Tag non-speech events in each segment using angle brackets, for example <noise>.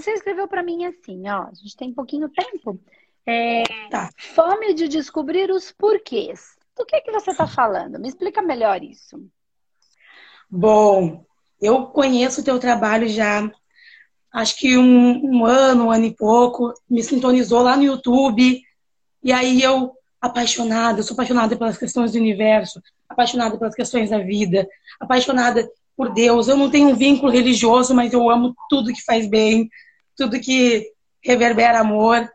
você escreveu para mim assim, ó, a gente tem pouquinho tempo. É, tá. Fome de descobrir os porquês. Do que que você está falando? Me explica melhor isso. Bom, eu conheço o teu trabalho já, acho que um, um ano, um ano e pouco, me sintonizou lá no YouTube, e aí eu, apaixonada, eu sou apaixonada pelas questões do universo, apaixonada pelas questões da vida, apaixonada por Deus. Eu não tenho um vínculo religioso, mas eu amo tudo que faz bem, tudo que reverbera amor.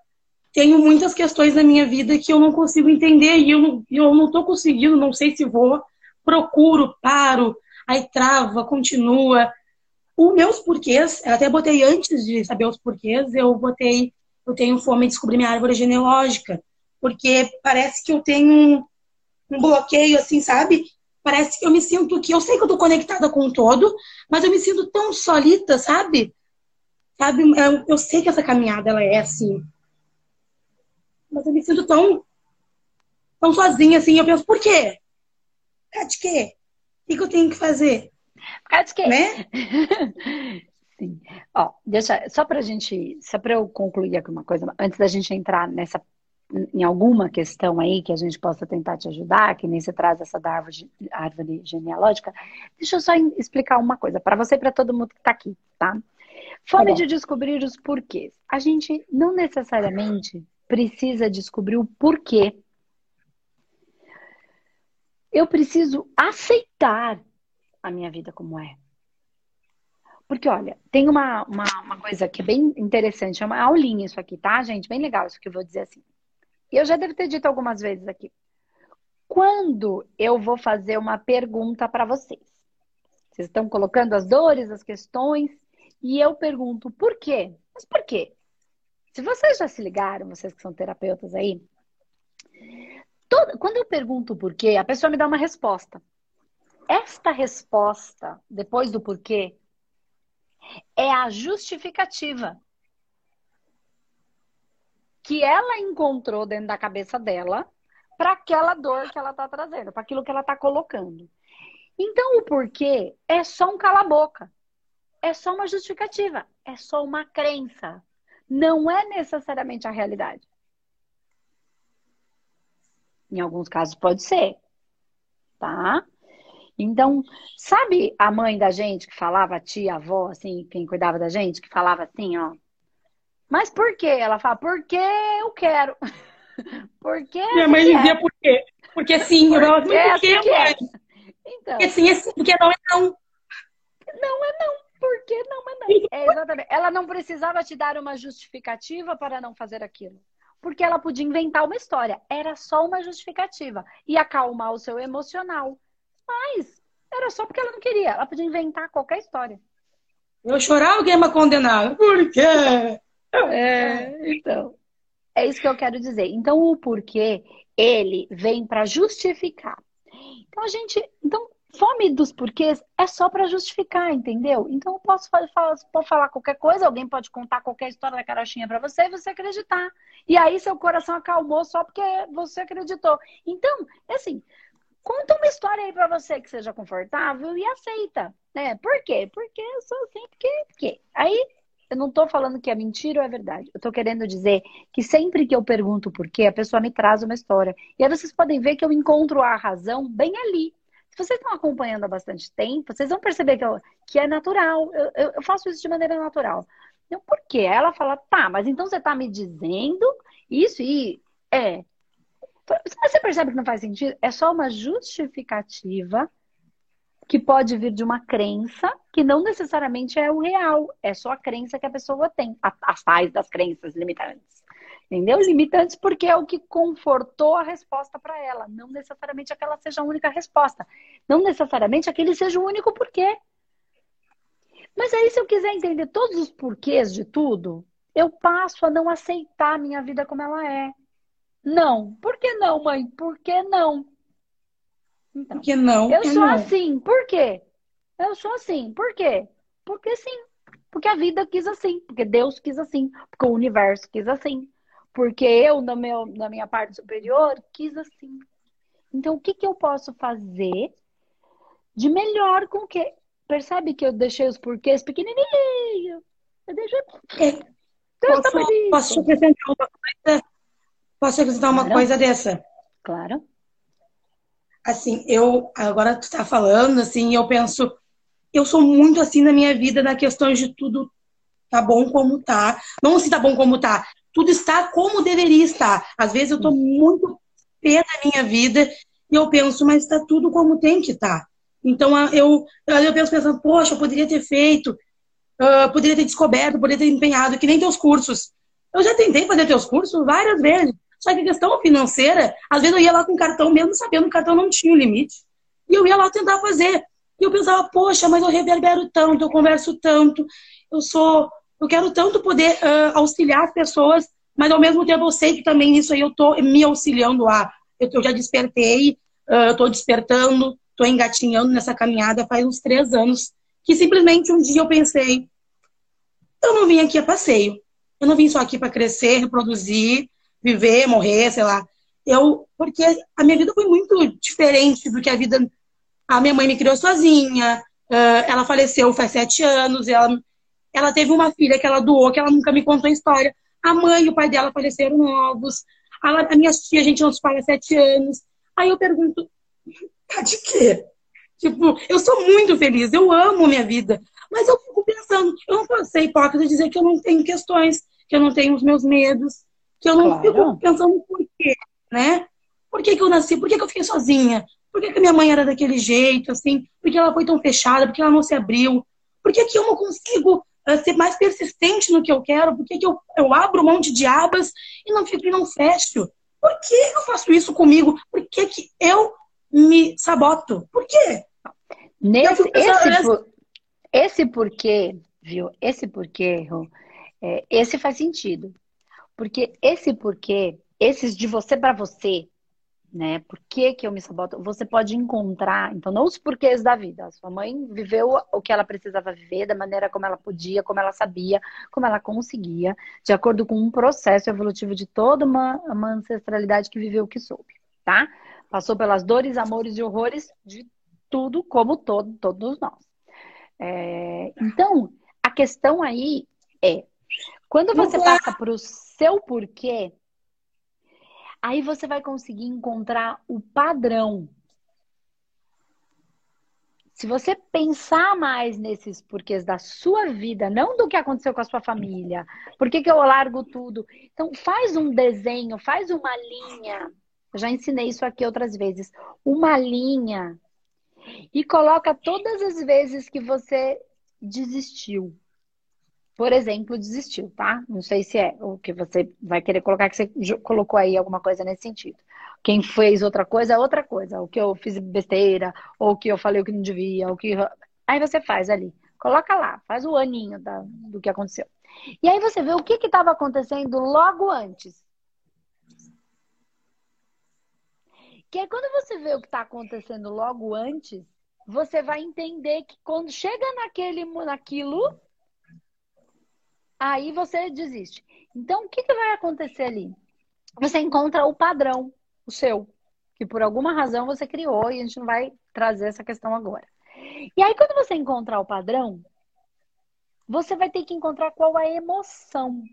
Tenho muitas questões na minha vida que eu não consigo entender e eu não, eu não tô conseguindo, não sei se vou. Procuro, paro, aí trava, continua. Os meus porquês, eu até botei antes de saber os porquês, eu botei, eu tenho fome de descobrir minha árvore genealógica, porque parece que eu tenho um, um bloqueio, assim, sabe? Parece que eu me sinto que eu sei que eu tô conectada com o todo, mas eu me sinto tão solita, sabe? Sabe? Eu, eu sei que essa caminhada ela é assim. Mas eu me sinto tão tão sozinha assim, eu penso, por quê? Por causa de quê? O que eu tenho que fazer? Por causa de quê? Né? <laughs> Sim. Ó, deixa, só pra gente, só pra eu concluir aqui uma coisa, antes da gente entrar nessa em alguma questão aí que a gente possa tentar te ajudar, que nem se traz essa da árvore, árvore genealógica, deixa eu só explicar uma coisa para você e para todo mundo que está aqui, tá? Fome tá de descobrir os porquês. A gente não necessariamente precisa descobrir o porquê. Eu preciso aceitar a minha vida como é. Porque, olha, tem uma, uma, uma, coisa que é bem interessante, é uma aulinha isso aqui, tá, gente? Bem legal isso que eu vou dizer assim. E eu já devo ter dito algumas vezes aqui. Quando eu vou fazer uma pergunta para vocês, vocês estão colocando as dores, as questões, e eu pergunto por quê? Mas por quê? Se vocês já se ligaram, vocês que são terapeutas aí, toda, quando eu pergunto por quê, a pessoa me dá uma resposta. Esta resposta, depois do porquê, é a justificativa que ela encontrou dentro da cabeça dela para aquela dor que ela está trazendo, para aquilo que ela está colocando. Então, o porquê é só um cala-boca, é só uma justificativa, é só uma crença. Não é necessariamente a realidade. Em alguns casos pode ser, tá? Então, sabe a mãe da gente que falava, a tia, a avó, assim, quem cuidava da gente, que falava assim, ó, mas por quê? Ela fala, porque eu quero. <laughs> porque Minha mãe dizia por quê? Porque sim. Porque, eu porque, assim mãe? Então, porque sim é sim, porque não é não. Não é não. Porque não é não. É exatamente. Ela não precisava te dar uma justificativa para não fazer aquilo. Porque ela podia inventar uma história. Era só uma justificativa. E acalmar o seu emocional. Mas era só porque ela não queria. Ela podia inventar qualquer história. Eu chorava, alguém me condenava. Por quê? É, então. É isso que eu quero dizer. Então, o porquê, ele vem para justificar. Então, a gente. Então, fome dos porquês é só para justificar, entendeu? Então, eu posso falar, falar qualquer coisa, alguém pode contar qualquer história da carochinha para você e você acreditar. E aí, seu coração acalmou só porque você acreditou. Então, assim. Conta uma história aí para você que seja confortável e aceita, né? Por quê? Porque eu sou assim, porque, porque. Aí eu não estou falando que é mentira ou é verdade. Eu estou querendo dizer que sempre que eu pergunto por quê, a pessoa me traz uma história. E aí vocês podem ver que eu encontro a razão bem ali. Se vocês estão acompanhando há bastante tempo, vocês vão perceber que, eu, que é natural. Eu, eu, eu, faço isso de maneira natural. Então, por quê? Ela fala, tá, mas então você está me dizendo isso e é. Você percebe que não faz sentido? É só uma justificativa que pode vir de uma crença que não necessariamente é o real, é só a crença que a pessoa tem, as tais das crenças limitantes. Entendeu? Limitantes porque é o que confortou a resposta para ela, não necessariamente aquela seja a única resposta, não necessariamente aquele seja o único porquê. Mas aí, se eu quiser entender todos os porquês de tudo, eu passo a não aceitar a minha vida como ela é. Não. Por que não, mãe? Por que não? Então, Por que não? Eu sou não? assim. Por quê? Eu sou assim. Por quê? Porque sim. Porque a vida quis assim. Porque Deus quis assim. Porque o universo quis assim. Porque eu, no meu, na minha parte superior, quis assim. Então, o que, que eu posso fazer de melhor com que. Percebe que eu deixei os porquês pequenininhos? Você deixa. É. Posso, posso acrescentar uma coisa? Posso acrescentar uma claro. coisa dessa? Claro. Assim, eu agora tu tá falando, assim, eu penso, eu sou muito assim na minha vida na questão de tudo tá bom como tá. Não se tá bom como tá, tudo está como deveria estar. Às vezes eu tô muito pé na minha vida e eu penso, mas está tudo como tem que estar. Tá. Então eu, eu penso pensando, poxa, eu poderia ter feito, uh, poderia ter descoberto, poderia ter empenhado, que nem teus cursos. Eu já tentei fazer teus cursos várias vezes. Só que a questão financeira, às vezes eu ia lá com cartão, mesmo sabendo que o cartão não tinha um limite. E eu ia lá tentar fazer. E eu pensava, poxa, mas eu reverbero tanto, eu converso tanto, eu sou. Eu quero tanto poder uh, auxiliar as pessoas, mas ao mesmo tempo eu sei que também isso aí eu tô me auxiliando a. Eu, eu já despertei, uh, tô despertando, tô engatinhando nessa caminhada faz uns três anos. Que simplesmente um dia eu pensei, eu não vim aqui a passeio. Eu não vim só aqui para crescer, reproduzir, viver, morrer, sei lá. Eu, porque a minha vida foi muito diferente do que a vida. A minha mãe me criou sozinha, ela faleceu faz sete anos, ela, ela teve uma filha que ela doou, que ela nunca me contou a história. A mãe e o pai dela faleceram novos. A, minha tia, a gente não se fala há sete anos. Aí eu pergunto, tá de quê? Tipo, eu sou muito feliz, eu amo minha vida. Mas eu fico pensando, eu não posso ser hipócrita dizer que eu não tenho questões, que eu não tenho os meus medos, que eu não claro. fico pensando por quê, né? Por que, que eu nasci? Por que, que eu fiquei sozinha? Por que, que minha mãe era daquele jeito, assim? Por que ela foi tão fechada? Por que ela não se abriu? Por que, que eu não consigo uh, ser mais persistente no que eu quero? Por que, que eu, eu abro um monte de abas e não fico e não fecho? Por que eu faço isso comigo? Por que, que eu me saboto? Por quê? Nesse, esse, por, esse porquê, viu? Esse porquê, é, esse faz sentido. Porque esse porquê, esses de você para você, né? Por que, que eu me saboto? Você pode encontrar, então, não os porquês da vida. A sua mãe viveu o que ela precisava viver, da maneira como ela podia, como ela sabia, como ela conseguia, de acordo com um processo evolutivo de toda uma, uma ancestralidade que viveu o que soube, tá? Passou pelas dores, amores e horrores de tudo, como todo, todos nós. É, então, a questão aí é, quando você passa para o seu porquê, Aí você vai conseguir encontrar o padrão. Se você pensar mais nesses porquês da sua vida, não do que aconteceu com a sua família, por que, que eu largo tudo? Então, faz um desenho, faz uma linha. Eu já ensinei isso aqui outras vezes. Uma linha. E coloca todas as vezes que você desistiu por exemplo, desistiu, tá? Não sei se é o que você vai querer colocar, que você colocou aí alguma coisa nesse sentido. Quem fez outra coisa é outra coisa. O que eu fiz besteira, ou que eu falei o que não devia, o que. Aí você faz ali. Coloca lá, faz o aninho da, do que aconteceu. E aí você vê o que estava acontecendo logo antes. Que é quando você vê o que está acontecendo logo antes, você vai entender que quando chega naquele, naquilo, aí você desiste. Então, o que, que vai acontecer ali? Você encontra o padrão, o seu, que por alguma razão você criou e a gente não vai trazer essa questão agora. E aí, quando você encontrar o padrão, você vai ter que encontrar qual a emoção.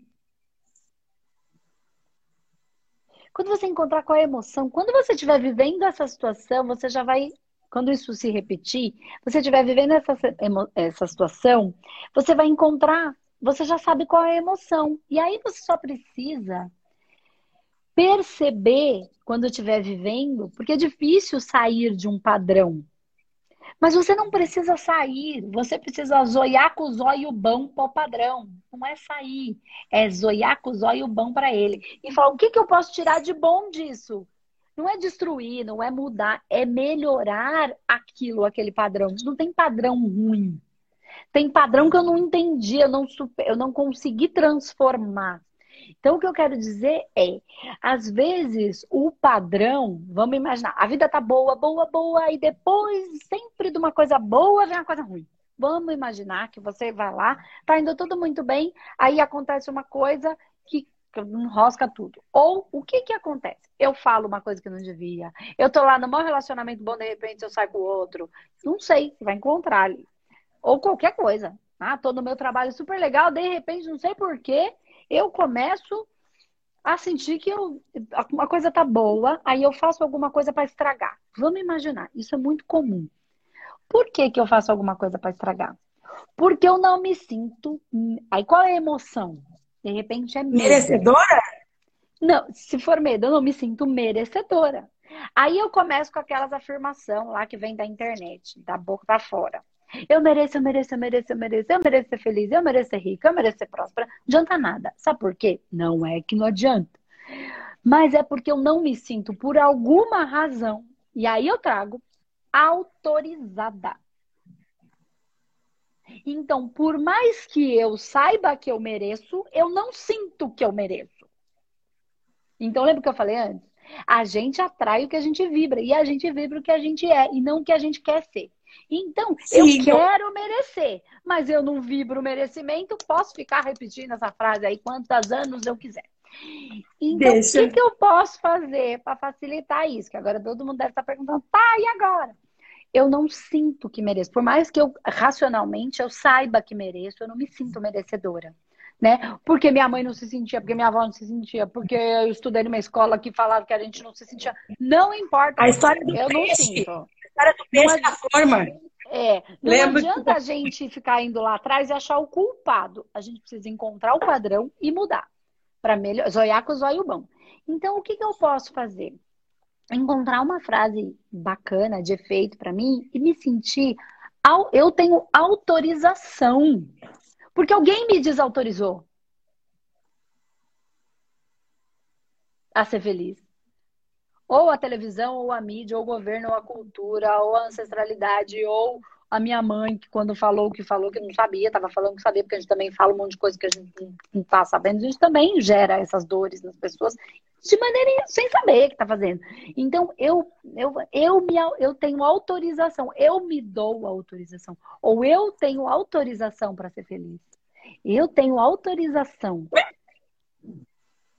Quando você encontrar qual a emoção, quando você estiver vivendo essa situação, você já vai, quando isso se repetir, você estiver vivendo essa, essa situação, você vai encontrar você já sabe qual é a emoção. E aí você só precisa perceber quando estiver vivendo, porque é difícil sair de um padrão. Mas você não precisa sair, você precisa zoiar com o zóio bom para o padrão. Não é sair, é zoiar com o zóio bom para ele. E falar, o que, que eu posso tirar de bom disso? Não é destruir, não é mudar, é melhorar aquilo, aquele padrão. Não tem padrão ruim. Tem padrão que eu não entendi, eu não, super, eu não consegui transformar. Então, o que eu quero dizer é, às vezes, o padrão, vamos imaginar, a vida tá boa, boa, boa, e depois, sempre de uma coisa boa, vem uma coisa ruim. Vamos imaginar que você vai lá, tá indo tudo muito bem, aí acontece uma coisa que enrosca tudo. Ou o que que acontece? Eu falo uma coisa que não devia. Eu tô lá no meu relacionamento bom, de repente eu saio com o outro. Não sei, vai encontrar ali. Ou qualquer coisa. Ah, tô no meu trabalho super legal, de repente, não sei porquê, eu começo a sentir que eu, uma coisa tá boa, aí eu faço alguma coisa para estragar. Vamos imaginar, isso é muito comum. Por que, que eu faço alguma coisa para estragar? Porque eu não me sinto. Aí qual é a emoção? De repente é medo. Merecedora? Não, se for medo, eu não me sinto merecedora. Aí eu começo com aquelas afirmações lá que vem da internet, da boca para fora. Eu mereço, eu mereço, eu mereço, eu mereço, eu mereço ser feliz, eu mereço ser rica, eu mereço ser próspera. Não adianta nada. Sabe por quê? Não é que não adianta. Mas é porque eu não me sinto, por alguma razão, e aí eu trago, autorizada. Então, por mais que eu saiba que eu mereço, eu não sinto que eu mereço. Então, lembra que eu falei antes? A gente atrai o que a gente vibra e a gente vibra o que a gente é e não o que a gente quer ser. Então, Sim, eu quero merecer, mas eu não vibro o merecimento, posso ficar repetindo essa frase aí quantos anos eu quiser. Então, Deixa. o que, que eu posso fazer para facilitar isso? Que agora todo mundo deve estar perguntando, tá, e agora? Eu não sinto que mereço. Por mais que eu, racionalmente, eu saiba que mereço, eu não me sinto merecedora né? Porque minha mãe não se sentia, porque minha avó não se sentia, porque eu estudei numa escola que falava que a gente não se sentia. Não importa. A história do eu peixe. não sinto. A história do peixe da forma. É, não Lembra adianta a gente ficar indo lá atrás e achar o culpado. A gente precisa encontrar o padrão e mudar. Para melhor, zoiar com o zóio bom. Então, o que, que eu posso fazer? Encontrar uma frase bacana, de efeito para mim e me sentir. Eu tenho autorização porque alguém me desautorizou a ser feliz. Ou a televisão, ou a mídia, ou o governo, ou a cultura, ou a ancestralidade, ou a minha mãe, que quando falou o que falou, que não sabia, estava falando que sabia, porque a gente também fala um monte de coisa que a gente não está sabendo, a gente também gera essas dores nas pessoas de maneira sem saber o que está fazendo. Então, eu, eu, eu, me, eu tenho autorização, eu me dou autorização, ou eu tenho autorização para ser feliz. Eu tenho autorização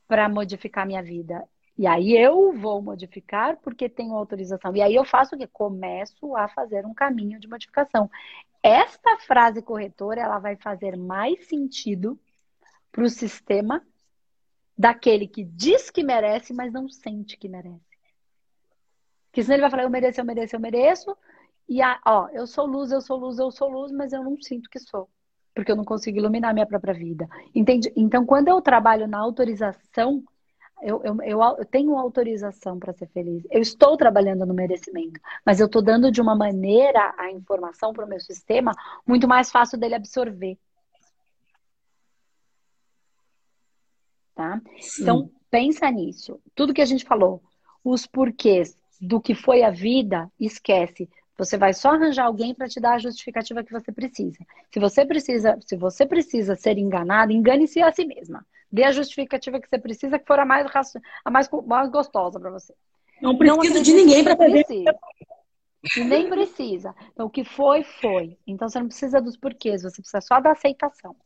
para modificar minha vida. E aí eu vou modificar porque tenho autorização. E aí eu faço o quê? Começo a fazer um caminho de modificação. Esta frase corretora, ela vai fazer mais sentido para o sistema daquele que diz que merece, mas não sente que merece. Porque senão ele vai falar, eu mereço, eu mereço, eu mereço. E, a, ó, eu sou luz, eu sou luz, eu sou luz, mas eu não sinto que sou porque eu não consigo iluminar minha própria vida. Entende? Então, quando eu trabalho na autorização, eu, eu, eu, eu tenho autorização para ser feliz. Eu estou trabalhando no merecimento, mas eu estou dando de uma maneira a informação para o meu sistema muito mais fácil dele absorver. Tá? Então, pensa nisso. Tudo que a gente falou, os porquês do que foi a vida, esquece. Você vai só arranjar alguém para te dar a justificativa que você precisa. Se você precisa, se você precisa ser enganado, engane-se a si mesma. Dê a justificativa que você precisa, que for a mais, a mais, mais gostosa para você. Não precisa não de ninguém para fazer. E nem precisa. Então, o que foi, foi. Então, você não precisa dos porquês, você precisa só da aceitação.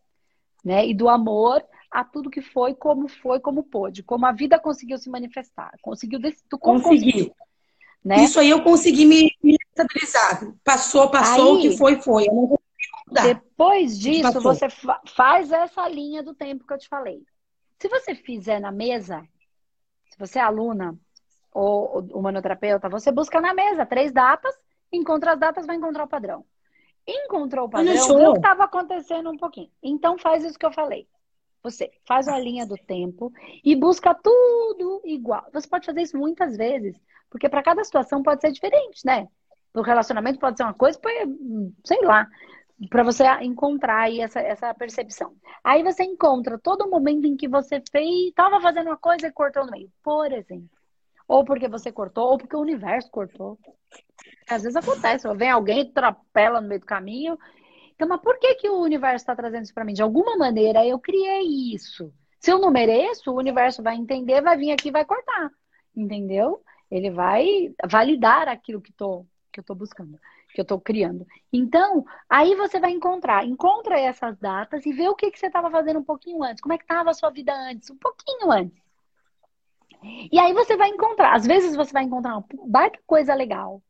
Né? E do amor a tudo que foi, como foi, como pôde. Como a vida conseguiu se manifestar. Conseguiu, tu conseguiu. Né? Isso aí eu consegui me, me estabilizar. Passou, passou, o que foi, foi. Eu não vou mudar. Depois disso, você fa faz essa linha do tempo que eu te falei. Se você fizer na mesa, se você é aluna ou humanoterapeuta, você busca na mesa três datas, encontra as datas, vai encontrar o padrão. Encontrou o padrão, viu o que estava acontecendo um pouquinho. Então faz isso que eu falei. Você faz a linha do tempo e busca tudo igual. Você pode fazer isso muitas vezes. Porque para cada situação pode ser diferente, né? O relacionamento pode ser uma coisa, sei lá, para você encontrar aí essa, essa percepção. Aí você encontra todo momento em que você fez, estava fazendo uma coisa e cortou no meio, por exemplo. Ou porque você cortou, ou porque o universo cortou. Às vezes acontece, vem alguém trapela no meio do caminho. Então, mas por que, que o universo está trazendo isso para mim? De alguma maneira eu criei isso. Se eu não mereço, o universo vai entender, vai vir aqui e vai cortar. Entendeu? Ele vai validar aquilo que, tô, que eu estou buscando, que eu estou criando. Então, aí você vai encontrar, encontra essas datas e vê o que, que você estava fazendo um pouquinho antes. Como é que estava a sua vida antes? Um pouquinho antes. E aí você vai encontrar, às vezes você vai encontrar uma baita coisa legal.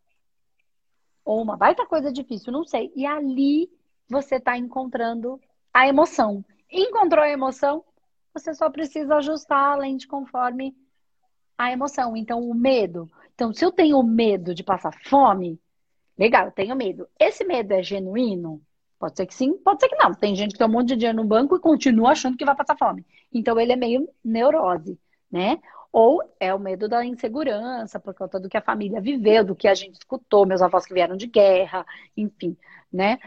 Ou uma baita coisa difícil, não sei. E ali você está encontrando a emoção. Encontrou a emoção, você só precisa ajustar a lente conforme a emoção. Então, o medo. Então, se eu tenho medo de passar fome, legal, eu tenho medo. Esse medo é genuíno? Pode ser que sim, pode ser que não. Tem gente que tem um monte de dinheiro no banco e continua achando que vai passar fome. Então, ele é meio neurose, né? Ou é o medo da insegurança, por conta do que a família viveu, do que a gente escutou, meus avós que vieram de guerra, enfim, né?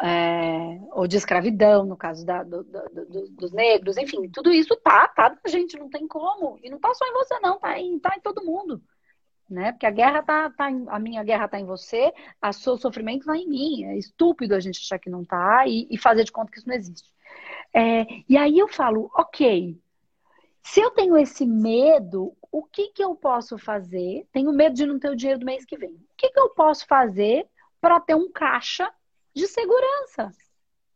É, ou de escravidão, no caso da, do, do, do, dos negros, enfim, tudo isso tá, tá na gente, não tem como. E não tá só em você, não, tá em, tá em todo mundo. Né? Porque a guerra tá, tá em, a minha guerra tá em você, a seu sofrimento tá em mim. É estúpido a gente achar que não tá e, e fazer de conta que isso não existe. É, e aí eu falo, ok, se eu tenho esse medo, o que, que eu posso fazer? Tenho medo de não ter o dinheiro do mês que vem. O que, que eu posso fazer para ter um caixa de segurança.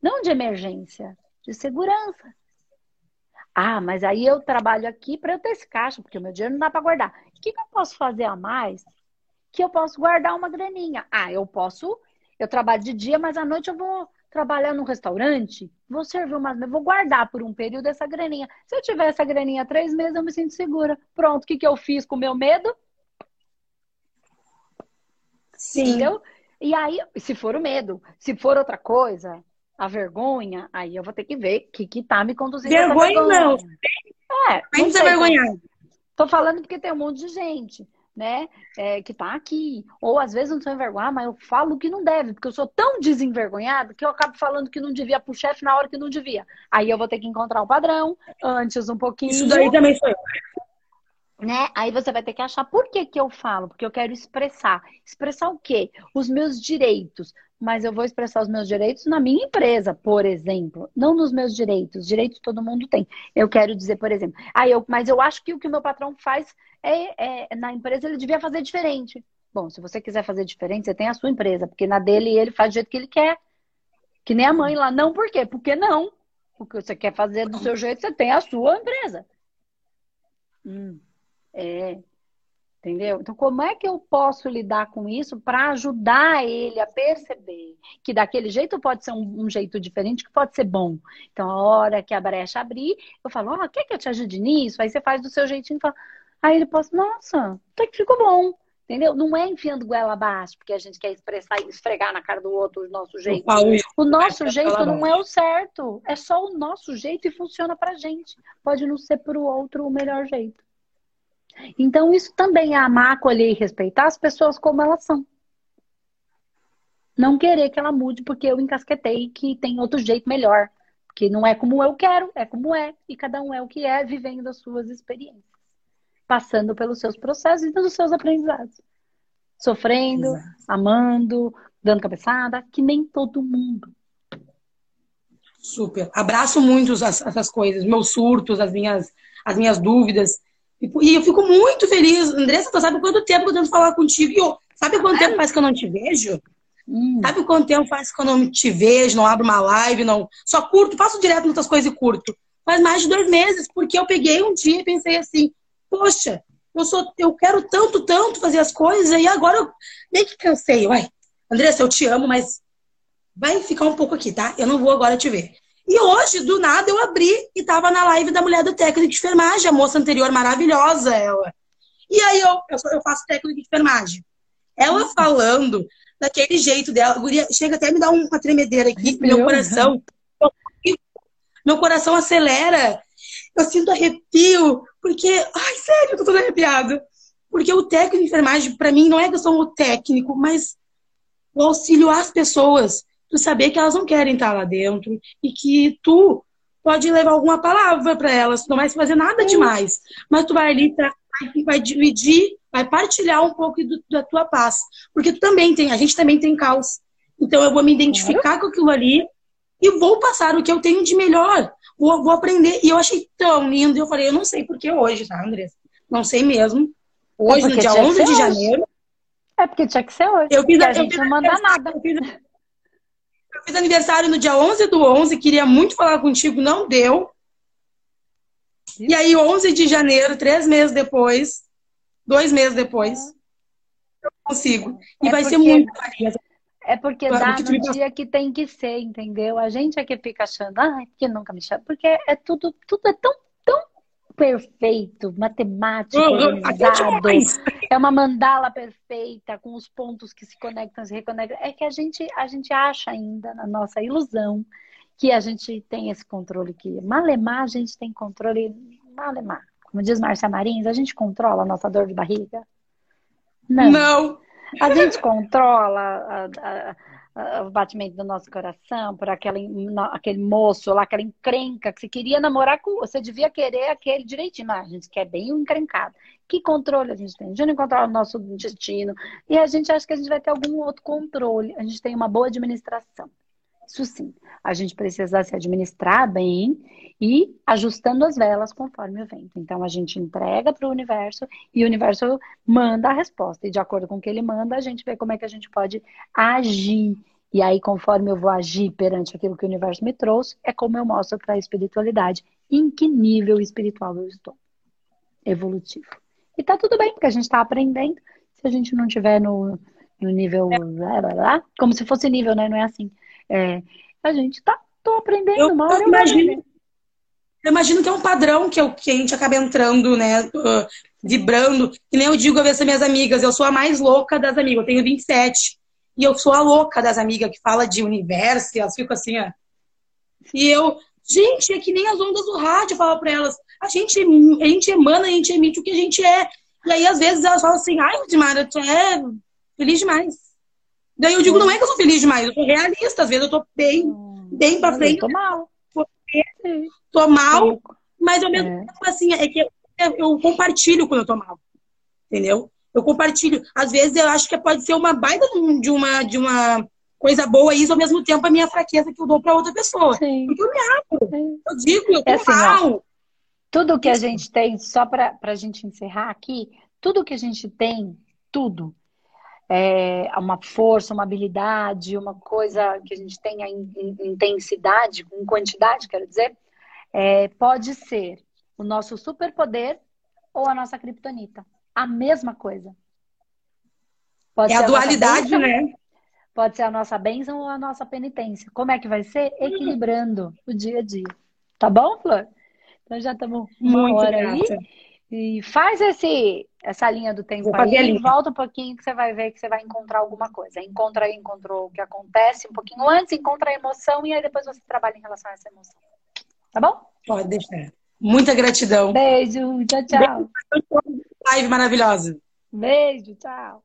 Não de emergência, de segurança. Ah, mas aí eu trabalho aqui para eu ter esse caixa, porque o meu dinheiro não dá para guardar. O que, que eu posso fazer a mais que eu posso guardar uma graninha? Ah, eu posso, eu trabalho de dia, mas à noite eu vou trabalhar num restaurante, vou servir uma, vou guardar por um período essa graninha. Se eu tiver essa graninha três meses, eu me sinto segura. Pronto, o que, que eu fiz com o meu medo? Sim. Entendeu? E aí, se for o medo, se for outra coisa, a vergonha, aí eu vou ter que ver o que, que tá me conduzindo vergonha, vergonha. não. É, não sei, vergonhado. Tô falando porque tem um monte de gente, né, é, que tá aqui. Ou às vezes não tô envergonhada, mas eu falo que não deve, porque eu sou tão desenvergonhada que eu acabo falando que não devia pro chefe na hora que não devia. Aí eu vou ter que encontrar o padrão antes um pouquinho. Isso daí também sou eu né? Aí você vai ter que achar por que, que eu falo, porque eu quero expressar. Expressar o quê? Os meus direitos. Mas eu vou expressar os meus direitos na minha empresa, por exemplo. Não nos meus direitos. Direitos todo mundo tem. Eu quero dizer, por exemplo, ah, eu, mas eu acho que o que o meu patrão faz é, é, na empresa, ele devia fazer diferente. Bom, se você quiser fazer diferente, você tem a sua empresa, porque na dele ele faz do jeito que ele quer. Que nem a mãe lá. Não, por quê? Porque não. Porque você quer fazer do seu jeito, você tem a sua empresa. Hum. É. Entendeu? Então, como é que eu posso lidar com isso para ajudar ele a perceber que daquele jeito pode ser um, um, jeito diferente, que pode ser bom? Então, a hora que a brecha abrir, eu falo, ó, oh, quer que eu te ajude nisso? Aí você faz do seu jeitinho e fala, aí ele possa, nossa, até que ficou bom. Entendeu? Não é enfiando goela abaixo, porque a gente quer expressar e esfregar na cara do outro o nosso jeito. O nosso jeito não é o certo. É só o nosso jeito e funciona pra gente. Pode não ser pro outro o melhor jeito. Então, isso também é amar, acolher e respeitar as pessoas como elas são. Não querer que ela mude porque eu encasquetei que tem outro jeito melhor. Que não é como eu quero, é como é. E cada um é o que é, vivendo as suas experiências. Passando pelos seus processos e pelos seus aprendizados. Sofrendo, Exato. amando, dando cabeçada, que nem todo mundo. Super. Abraço muito essas coisas, meus surtos, as minhas, as minhas dúvidas. E eu fico muito feliz. Andressa, tu sabe quanto tempo eu tento falar contigo? E eu, sabe quanto tempo faz que eu não te vejo? Hum. Sabe quanto tempo faz que eu não te vejo, não abro uma live, não. Só curto, faço direto muitas coisas e curto. Faz mais de dois meses, porque eu peguei um dia e pensei assim, poxa, eu sou, eu quero tanto, tanto fazer as coisas, e agora eu meio que cansei. Uai, Andressa, eu te amo, mas vai ficar um pouco aqui, tá? Eu não vou agora te ver. E hoje, do nada, eu abri e tava na live da mulher do técnico de enfermagem, a moça anterior maravilhosa, ela. E aí eu, eu faço técnico de enfermagem. Ela falando daquele jeito dela, guria, chega até a me dar uma tremedeira aqui, meu, meu coração. Meu coração acelera. Eu sinto arrepio, porque. Ai, sério, eu tô toda arrepiada. Porque o técnico de enfermagem, para mim, não é que eu sou o técnico, mas o auxílio às pessoas tu saber que elas não querem estar lá dentro e que tu pode levar alguma palavra para elas, não vai fazer nada demais, mas tu vai ali pra, vai dividir, vai partilhar um pouco do, da tua paz, porque tu também tem, a gente também tem caos. Então eu vou me identificar com aquilo ali e vou passar o que eu tenho de melhor. Vou, vou aprender. E eu achei tão lindo. Eu falei, eu não sei por que hoje, tá, Andressa? Não sei mesmo. Hoje, é no dia 11 de hoje. janeiro. É porque tinha que ser hoje. Eu fiz, a, a gente fiz, não manda nada. Eu fiz, eu fiz aniversário no dia 11 do 11, queria muito falar contigo, não deu. E aí, 11 de janeiro, três meses depois, dois meses depois, eu consigo. E é vai ser muito. É porque dá no dia que tem que ser, entendeu? A gente é que fica achando, ah, que nunca me chama. Porque é tudo, tudo é tão perfeito, matemático. É uma mandala perfeita, com os pontos que se conectam, se reconectam. É que a gente, a gente acha ainda, na nossa ilusão, que a gente tem esse controle que malemar, a gente tem controle malemar. Como diz Márcia Marins, a gente controla a nossa dor de barriga? Não. Não. A gente controla a, a, o batimento do nosso coração por aquele, aquele moço lá, aquela encrenca que você queria namorar com. Você devia querer aquele direitinho. Mas a gente quer bem o encrencado. Que controle a gente tem? A gente não controla o nosso destino. E a gente acha que a gente vai ter algum outro controle. A gente tem uma boa administração. Isso sim, a gente precisa se administrar bem e ajustando as velas conforme o vento. Então a gente entrega para o universo e o universo manda a resposta. E de acordo com o que ele manda, a gente vê como é que a gente pode agir. E aí, conforme eu vou agir perante aquilo que o universo me trouxe, é como eu mostro para a espiritualidade em que nível espiritual eu estou. Evolutivo. E tá tudo bem, porque a gente está aprendendo. Se a gente não tiver no, no nível. É. Como se fosse nível, né? Não é assim. É, a gente tá tô aprendendo, eu, uma hora eu, imagino, eu imagino que é um padrão que, eu, que a gente acaba entrando, né? Uh, vibrando. Que nem eu digo a vezes minhas amigas, eu sou a mais louca das amigas, eu tenho 27. E eu sou a louca das amigas que fala de universo, e elas ficam assim, ó. E eu, gente, é que nem as ondas do rádio, eu falo pra elas, a gente, a gente emana, a gente emite o que a gente é. E aí, às vezes, elas falam assim, ai, Dimara, tu é feliz demais. Daí eu digo, não é que eu sou feliz demais, eu sou realista. Às vezes eu tô bem, bem pra frente. Tô mal. Tô mal, mas ao mesmo é. tempo, assim, é que eu, eu compartilho quando eu tô mal. Entendeu? Eu compartilho. Às vezes eu acho que pode ser uma baita de uma, de uma coisa boa isso, ao mesmo tempo a minha fraqueza que eu dou para outra pessoa. Sim. Porque eu me abro. Eu digo, eu tô é assim, mal. Ó, tudo que a gente tem, só para a gente encerrar aqui, tudo que a gente tem, tudo, é, uma força, uma habilidade, uma coisa que a gente tenha em, em intensidade, em quantidade, quero dizer, é, pode ser o nosso superpoder ou a nossa criptonita. A mesma coisa. Pode é a dualidade, a né? Pode ser a nossa bênção ou a nossa penitência. Como é que vai ser? Equilibrando o dia a dia. Tá bom, Flor? Então já estamos uma Muito hora grata. aí. E faz esse, essa linha do tempo aí, e volta um pouquinho que você vai ver que você vai encontrar alguma coisa. Encontra aí, encontrou o que acontece um pouquinho antes, encontra a emoção e aí depois você trabalha em relação a essa emoção. Tá bom? Pode deixar. Muita gratidão. Beijo, tchau, tchau. Live maravilhosa. Beijo, tchau.